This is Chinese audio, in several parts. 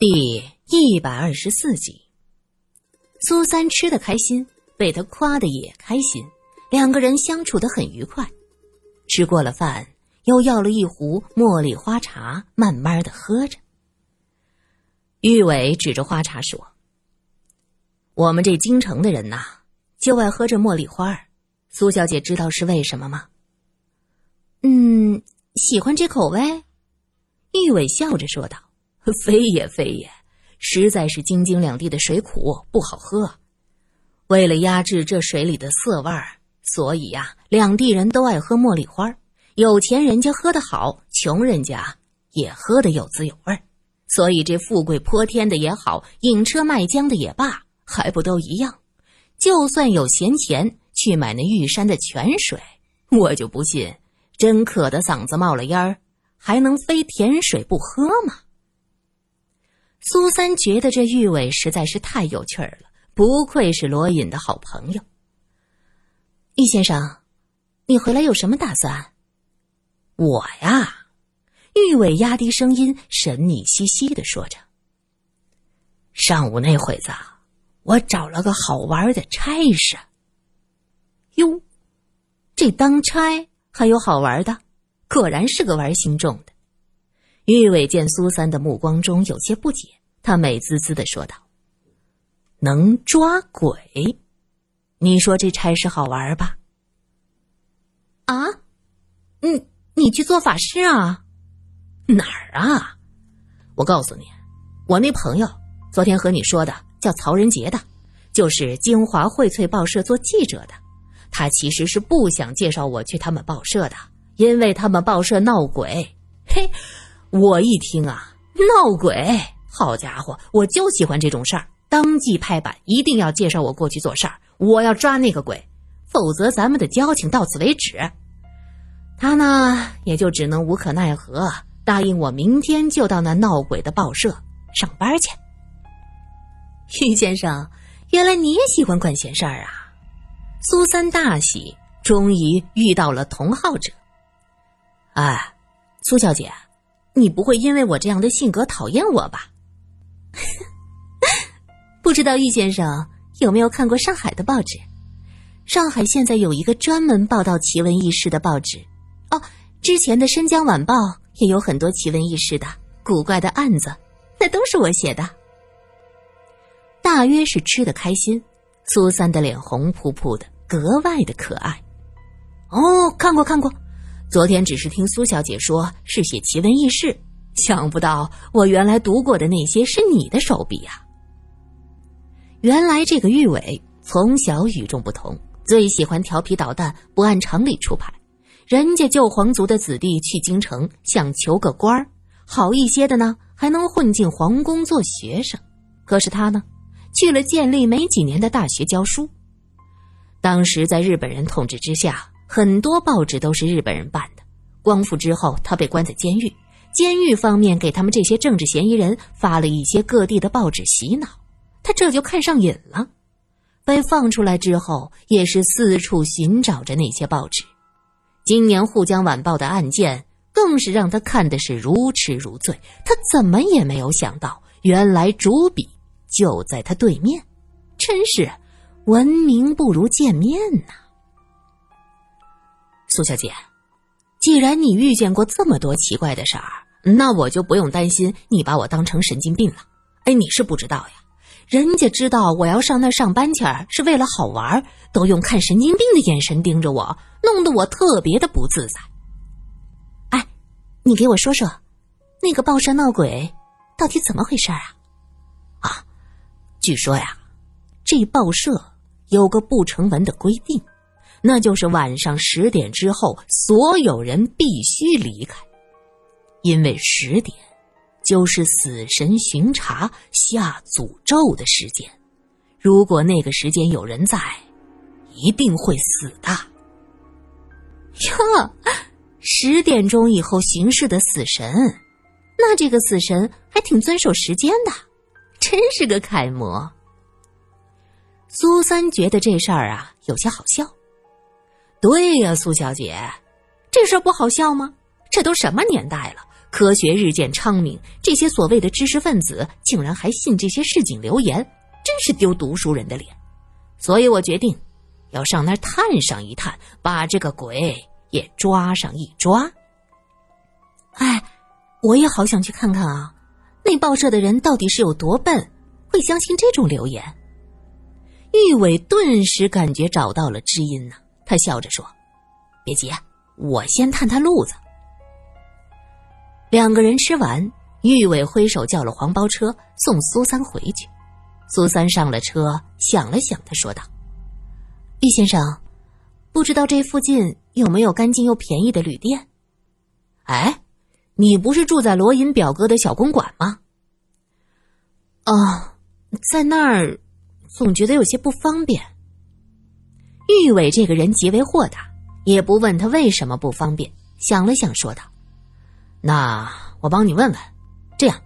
第一百二十四集，苏三吃的开心，被他夸的也开心，两个人相处的很愉快。吃过了饭，又要了一壶茉莉花茶，慢慢的喝着。玉伟指着花茶说：“我们这京城的人呐，就爱喝这茉莉花儿。苏小姐知道是为什么吗？”“嗯，喜欢这口味。”玉伟笑着说道。非也非也，实在是京津两地的水苦不好喝。为了压制这水里的涩味儿，所以呀，两地人都爱喝茉莉花。有钱人家喝得好，穷人家也喝得有滋有味儿。所以这富贵泼天的也好，引车卖浆的也罢，还不都一样？就算有闲钱去买那玉山的泉水，我就不信真渴得嗓子冒了烟儿，还能非甜水不喝吗？苏三觉得这玉伟实在是太有趣儿了，不愧是罗隐的好朋友。易先生，你回来有什么打算？我呀，玉伟压低声音，神秘兮兮的说着：“上午那会子，我找了个好玩的差事。”哟，这当差还有好玩的，果然是个玩心重的。玉伟见苏三的目光中有些不解，他美滋滋的说道：“能抓鬼，你说这差事好玩吧？”“啊，你你去做法事啊？哪儿啊？我告诉你，我那朋友昨天和你说的叫曹仁杰的，就是京华荟萃报社做记者的。他其实是不想介绍我去他们报社的，因为他们报社闹鬼。嘿。”我一听啊，闹鬼！好家伙，我就喜欢这种事儿，当即拍板，一定要介绍我过去做事儿。我要抓那个鬼，否则咱们的交情到此为止。他呢，也就只能无可奈何，答应我明天就到那闹鬼的报社上班去。于先生，原来你也喜欢管闲事儿啊！苏三大喜，终于遇到了同好者。哎，苏小姐。你不会因为我这样的性格讨厌我吧？不知道易先生有没有看过上海的报纸？上海现在有一个专门报道奇闻异事的报纸哦。之前的《申江晚报》也有很多奇闻异事的古怪的案子，那都是我写的。大约是吃的开心，苏三的脸红扑扑的，格外的可爱。哦，看过看过。昨天只是听苏小姐说是写奇闻异事，想不到我原来读过的那些是你的手笔呀。原来这个玉伟从小与众不同，最喜欢调皮捣蛋，不按常理出牌。人家旧皇族的子弟去京城想求个官儿，好一些的呢还能混进皇宫做学生，可是他呢去了建立没几年的大学教书。当时在日本人统治之下。很多报纸都是日本人办的。光复之后，他被关在监狱，监狱方面给他们这些政治嫌疑人发了一些各地的报纸洗脑，他这就看上瘾了。被放出来之后，也是四处寻找着那些报纸。今年《沪江晚报》的案件更是让他看的是如痴如醉。他怎么也没有想到，原来主笔就在他对面，真是闻名不如见面呐。苏小姐，既然你遇见过这么多奇怪的事儿，那我就不用担心你把我当成神经病了。哎，你是不知道呀，人家知道我要上那上班去是为了好玩，都用看神经病的眼神盯着我，弄得我特别的不自在。哎，你给我说说，那个报社闹鬼到底怎么回事啊？啊，据说呀，这报社有个不成文的规定。那就是晚上十点之后，所有人必须离开，因为十点就是死神巡查下诅咒的时间。如果那个时间有人在，一定会死的。哟，十点钟以后行事的死神，那这个死神还挺遵守时间的，真是个楷模。苏三觉得这事儿啊有些好笑。对呀，苏小姐，这事不好笑吗？这都什么年代了，科学日渐昌明，这些所谓的知识分子竟然还信这些市井流言，真是丢读书人的脸。所以我决定，要上那儿探上一探，把这个鬼也抓上一抓。哎，我也好想去看看啊！那报社的人到底是有多笨，会相信这种流言？玉伟顿时感觉找到了知音呢，他笑着说：“别急，我先探探路子。”两个人吃完，玉伟挥手叫了黄包车送苏三回去。苏三上了车，想了想，他说道：“玉先生，不知道这附近有没有干净又便宜的旅店？”哎。你不是住在罗隐表哥的小公馆吗？哦，在那儿，总觉得有些不方便。玉伟这个人极为豁达，也不问他为什么不方便，想了想，说道：“那我帮你问问。这样，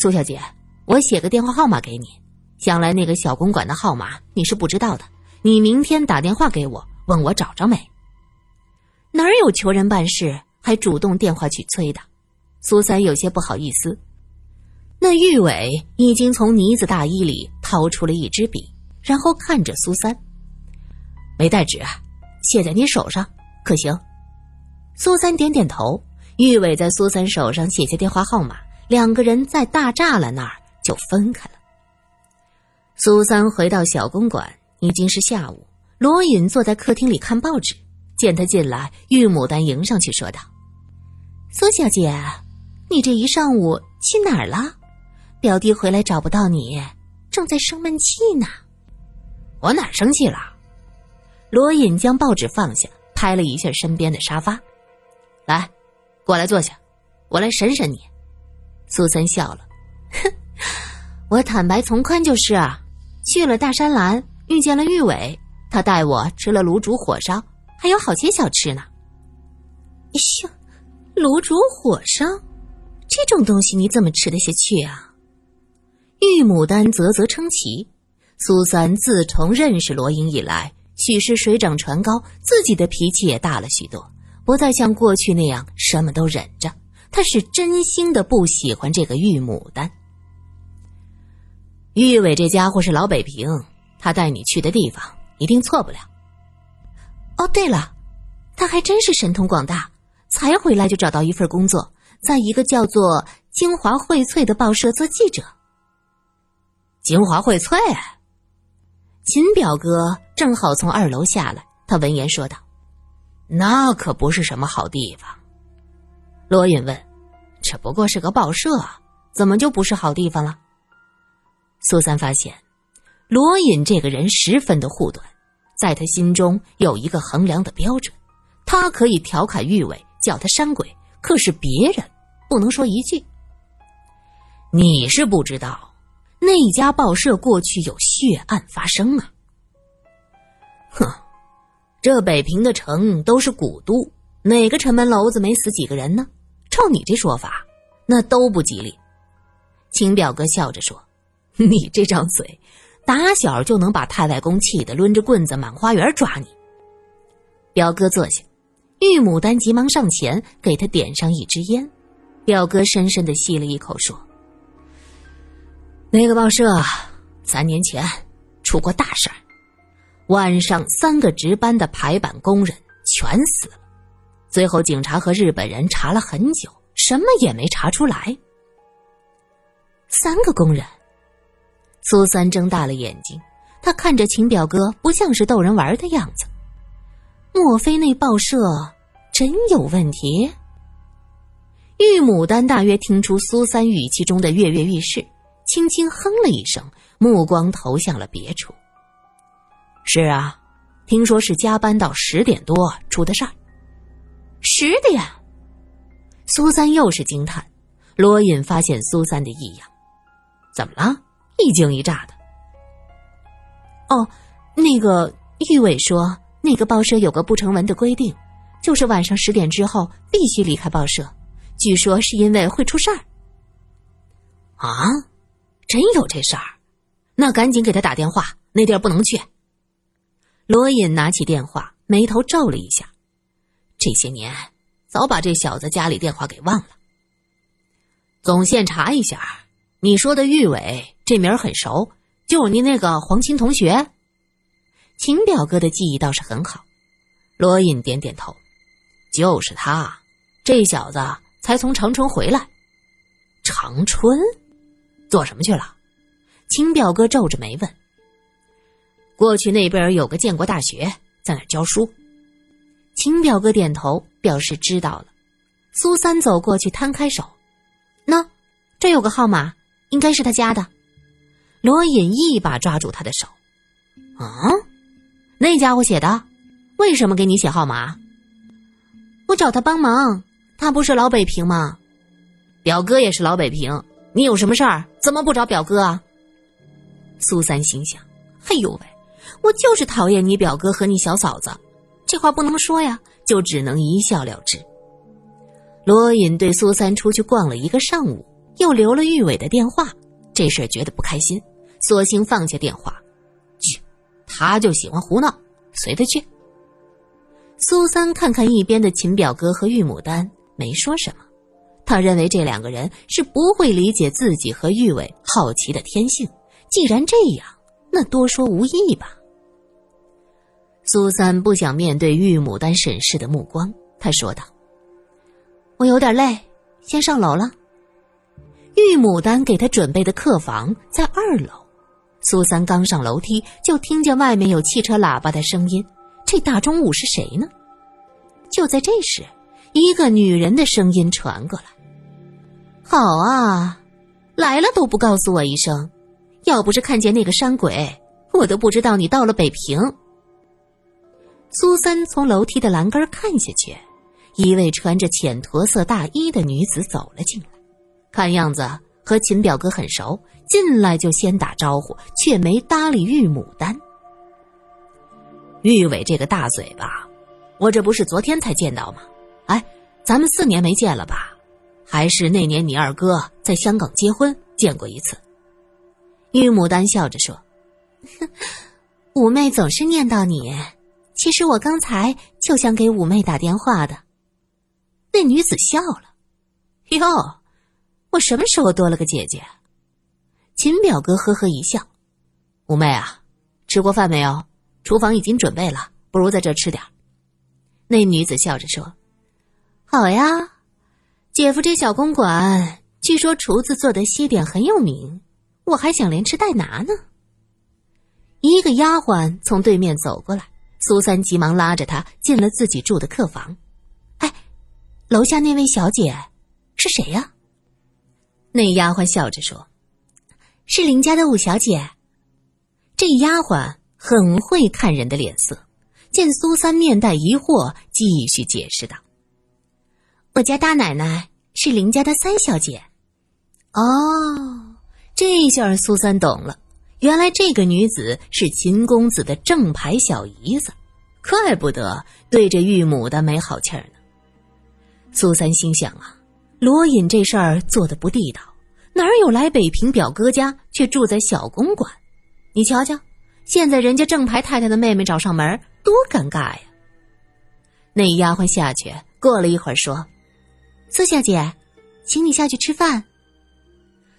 苏小姐，我写个电话号码给你。想来那个小公馆的号码你是不知道的，你明天打电话给我，问我找着没？哪有求人办事还主动电话去催的？”苏三有些不好意思，那玉伟已经从呢子大衣里掏出了一支笔，然后看着苏三：“没带纸，写在你手上，可行？”苏三点点头。玉伟在苏三手上写下电话号码，两个人在大栅栏那儿就分开了。苏三回到小公馆，已经是下午。罗隐坐在客厅里看报纸，见他进来，玉牡丹迎上去说道：“苏小姐。”你这一上午去哪儿了？表弟回来找不到你，正在生闷气呢。我哪生气了？罗隐将报纸放下，拍了一下身边的沙发，来，过来坐下，我来审审你。苏三笑了，哼，我坦白从宽就是啊。去了大山栏，遇见了玉伟，他带我吃了卤煮火烧，还有好些小吃呢。哟，卤煮火烧。这种东西你怎么吃得下去啊？玉牡丹啧啧称奇。苏三自从认识罗隐以来，许是水涨船高，自己的脾气也大了许多，不再像过去那样什么都忍着。他是真心的不喜欢这个玉牡丹。玉伟这家伙是老北平，他带你去的地方一定错不了。哦，对了，他还真是神通广大，才回来就找到一份工作。在一个叫做《京华荟萃》的报社做记者。京华荟萃，秦表哥正好从二楼下来，他闻言说道：“那可不是什么好地方。”罗隐问：“这不过是个报社，怎么就不是好地方了？”苏三发现，罗隐这个人十分的护短，在他心中有一个衡量的标准，他可以调侃玉伟，叫他山鬼。可是别人不能说一句。你是不知道，那家报社过去有血案发生啊！哼，这北平的城都是古都，哪个城门楼子没死几个人呢？照你这说法，那都不吉利。秦表哥笑着说：“你这张嘴，打小就能把太外公气得抡着棍子满花园抓你。”表哥坐下。玉牡丹急忙上前给他点上一支烟，表哥深深的吸了一口，说：“那个报社三年前出过大事儿，晚上三个值班的排版工人全死了，最后警察和日本人查了很久，什么也没查出来。三个工人。”苏三睁大了眼睛，他看着秦表哥，不像是逗人玩的样子。莫非那报社真有问题？玉牡丹大约听出苏三语气中的跃跃欲试，轻轻哼了一声，目光投向了别处。是啊，听说是加班到十点多出的事儿。十点，苏三又是惊叹。罗隐发现苏三的异样，怎么了？一惊一乍的。哦，那个玉伟说。那个报社有个不成文的规定，就是晚上十点之后必须离开报社。据说是因为会出事儿。啊，真有这事儿？那赶紧给他打电话，那地儿不能去。罗隐拿起电话，眉头皱了一下。这些年，早把这小子家里电话给忘了。总线查一下，你说的玉伟这名很熟，就是您那个黄青同学。秦表哥的记忆倒是很好。罗隐点点头，就是他，这小子才从长春回来。长春，做什么去了？秦表哥皱着眉问。过去那边有个建国大学，在那教书。秦表哥点头表示知道了。苏三走过去，摊开手：“喏，这有个号码，应该是他家的。”罗隐一把抓住他的手：“啊，那家伙写的？为什么给你写号码？”我找他帮忙，他不是老北平吗？表哥也是老北平，你有什么事儿，怎么不找表哥啊？苏三心想：“嘿呦喂，我就是讨厌你表哥和你小嫂子，这话不能说呀，就只能一笑了之。”罗隐对苏三出去逛了一个上午，又留了玉伟的电话，这事儿觉得不开心，索性放下电话。去，他就喜欢胡闹，随他去。苏三看看一边的秦表哥和玉牡丹，没说什么。他认为这两个人是不会理解自己和玉伟好奇的天性。既然这样，那多说无益吧。苏三不想面对玉牡丹审视的目光，他说道。我有点累，先上楼了。玉牡丹给他准备的客房在二楼，苏三刚上楼梯就听见外面有汽车喇叭的声音。这大中午是谁呢？就在这时，一个女人的声音传过来：“好啊，来了都不告诉我一声，要不是看见那个山鬼，我都不知道你到了北平。”苏三从楼梯的栏杆看下去。一位穿着浅驼色大衣的女子走了进来，看样子和秦表哥很熟，进来就先打招呼，却没搭理玉牡丹。玉伟这个大嘴巴，我这不是昨天才见到吗？哎，咱们四年没见了吧？还是那年你二哥在香港结婚见过一次？玉牡丹笑着说：“哼五妹总是念叨你，其实我刚才就想给五妹打电话的。”那女子笑了，哟，我什么时候多了个姐姐？秦表哥呵呵一笑，五妹啊，吃过饭没有？厨房已经准备了，不如在这吃点那女子笑着说：“好呀，姐夫这小公馆，据说厨子做的西点很有名，我还想连吃带拿呢。”一个丫鬟从对面走过来，苏三急忙拉着她进了自己住的客房。哎楼下那位小姐是谁呀？那丫鬟笑着说：“是林家的五小姐。”这丫鬟很会看人的脸色，见苏三面带疑惑，继续解释道：“我家大奶奶是林家的三小姐。”哦，这下苏三懂了，原来这个女子是秦公子的正牌小姨子，怪不得对着玉母的没好气儿呢。苏三心想啊，罗隐这事儿做的不地道，哪有来北平表哥家却住在小公馆？你瞧瞧，现在人家正牌太太的妹妹找上门，多尴尬呀！那丫鬟下去，过了一会儿说：“苏小姐，请你下去吃饭。”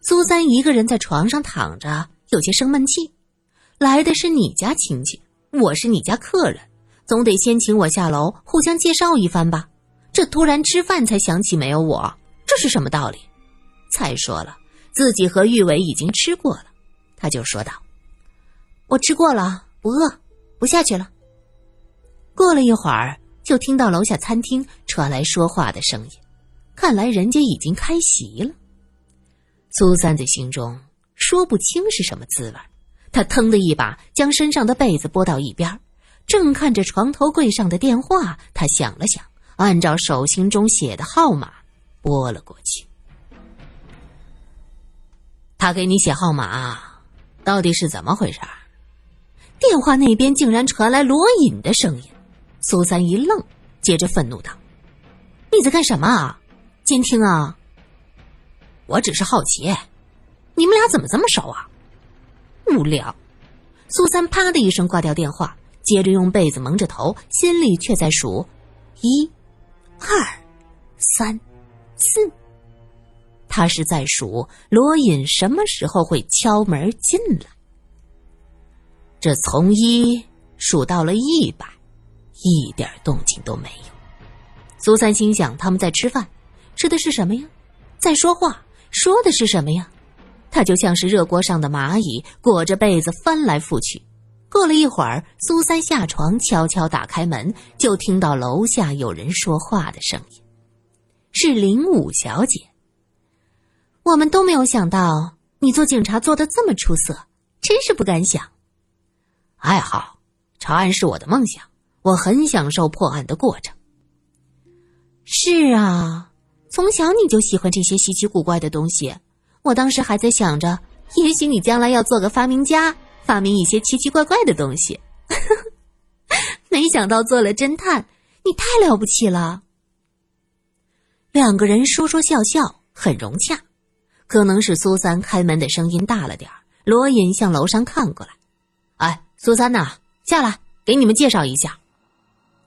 苏三一个人在床上躺着，有些生闷气。来的是你家亲戚，我是你家客人，总得先请我下楼，互相介绍一番吧。这突然吃饭才想起没有我，这是什么道理？再说了，自己和玉伟已经吃过了，他就说道：“我吃过了，不饿，不下去了。”过了一会儿，就听到楼下餐厅传来说话的声音，看来人家已经开席了。苏三在心中说不清是什么滋味，他腾的一把将身上的被子拨到一边，正看着床头柜上的电话，他想了想。按照手心中写的号码拨了过去。他给你写号码，到底是怎么回事？电话那边竟然传来罗隐的声音。苏三一愣，接着愤怒道：“你在干什么？监听啊！”我只是好奇，你们俩怎么这么熟啊？无聊。苏三啪的一声挂掉电话，接着用被子蒙着头，心里却在数一。二，三，四，他是在数罗隐什么时候会敲门进来。这从一数到了一百，一点动静都没有。苏三心想：他们在吃饭，吃的是什么呀？在说话，说的是什么呀？他就像是热锅上的蚂蚁，裹着被子翻来覆去。过了一会儿，苏三下床，悄悄打开门，就听到楼下有人说话的声音，是林武小姐。我们都没有想到你做警察做的这么出色，真是不敢想。爱好，查案是我的梦想，我很享受破案的过程。是啊，从小你就喜欢这些稀奇古怪的东西。我当时还在想着，也许你将来要做个发明家，发明一些奇奇怪怪的东西。没想到做了侦探，你太了不起了。两个人说说笑笑，很融洽。可能是苏三开门的声音大了点罗隐向楼上看过来，哎。苏三呐，下来给你们介绍一下。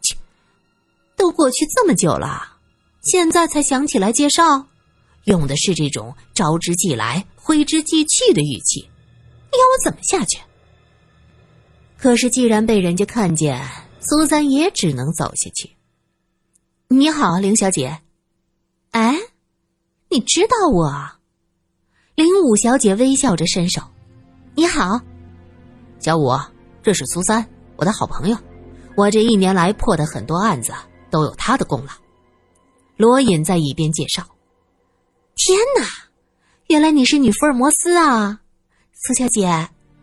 切，都过去这么久了，现在才想起来介绍，用的是这种招之即来、挥之即去的语气，要我怎么下去？可是既然被人家看见，苏三也只能走下去。你好，林小姐。哎，你知道我？林武小姐微笑着伸手。你好，小五。这是苏三，我的好朋友。我这一年来破的很多案子都有他的功劳。罗隐在一边介绍。天哪，原来你是女福尔摩斯啊，苏小姐，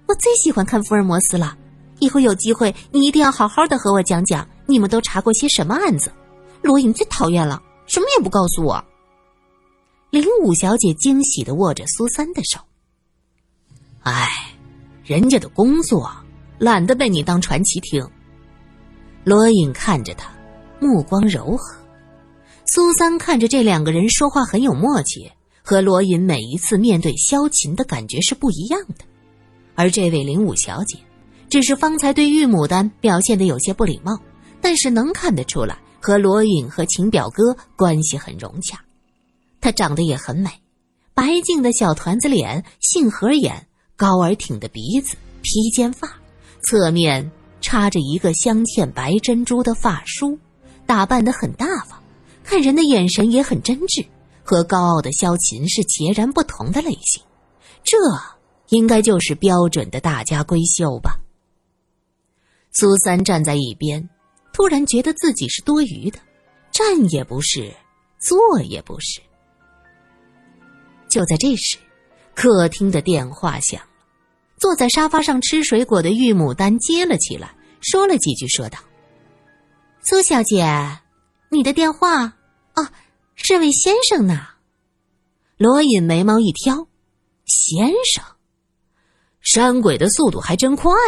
我最喜欢看福尔摩斯了。以后有机会，你一定要好好的和我讲讲你们都查过些什么案子。罗隐最讨厌了，什么也不告诉我。林武小姐惊喜的握着苏三的手。哎，人家的工作。懒得被你当传奇听。罗隐看着他，目光柔和。苏三看着这两个人说话很有默契，和罗隐每一次面对萧琴的感觉是不一样的。而这位林武小姐，只是方才对玉牡丹表现的有些不礼貌，但是能看得出来和罗隐和秦表哥关系很融洽。她长得也很美，白净的小团子脸，杏核眼，高而挺的鼻子，披肩发。侧面插着一个镶嵌白珍珠的发梳，打扮得很大方，看人的眼神也很真挚，和高傲的萧琴是截然不同的类型。这应该就是标准的大家闺秀吧。苏三站在一边，突然觉得自己是多余的，站也不是，坐也不是。就在这时，客厅的电话响了。坐在沙发上吃水果的玉牡丹接了起来，说了几句，说道：“苏小姐，你的电话啊，是位先生呢。”罗隐眉毛一挑：“先生，山鬼的速度还真快。”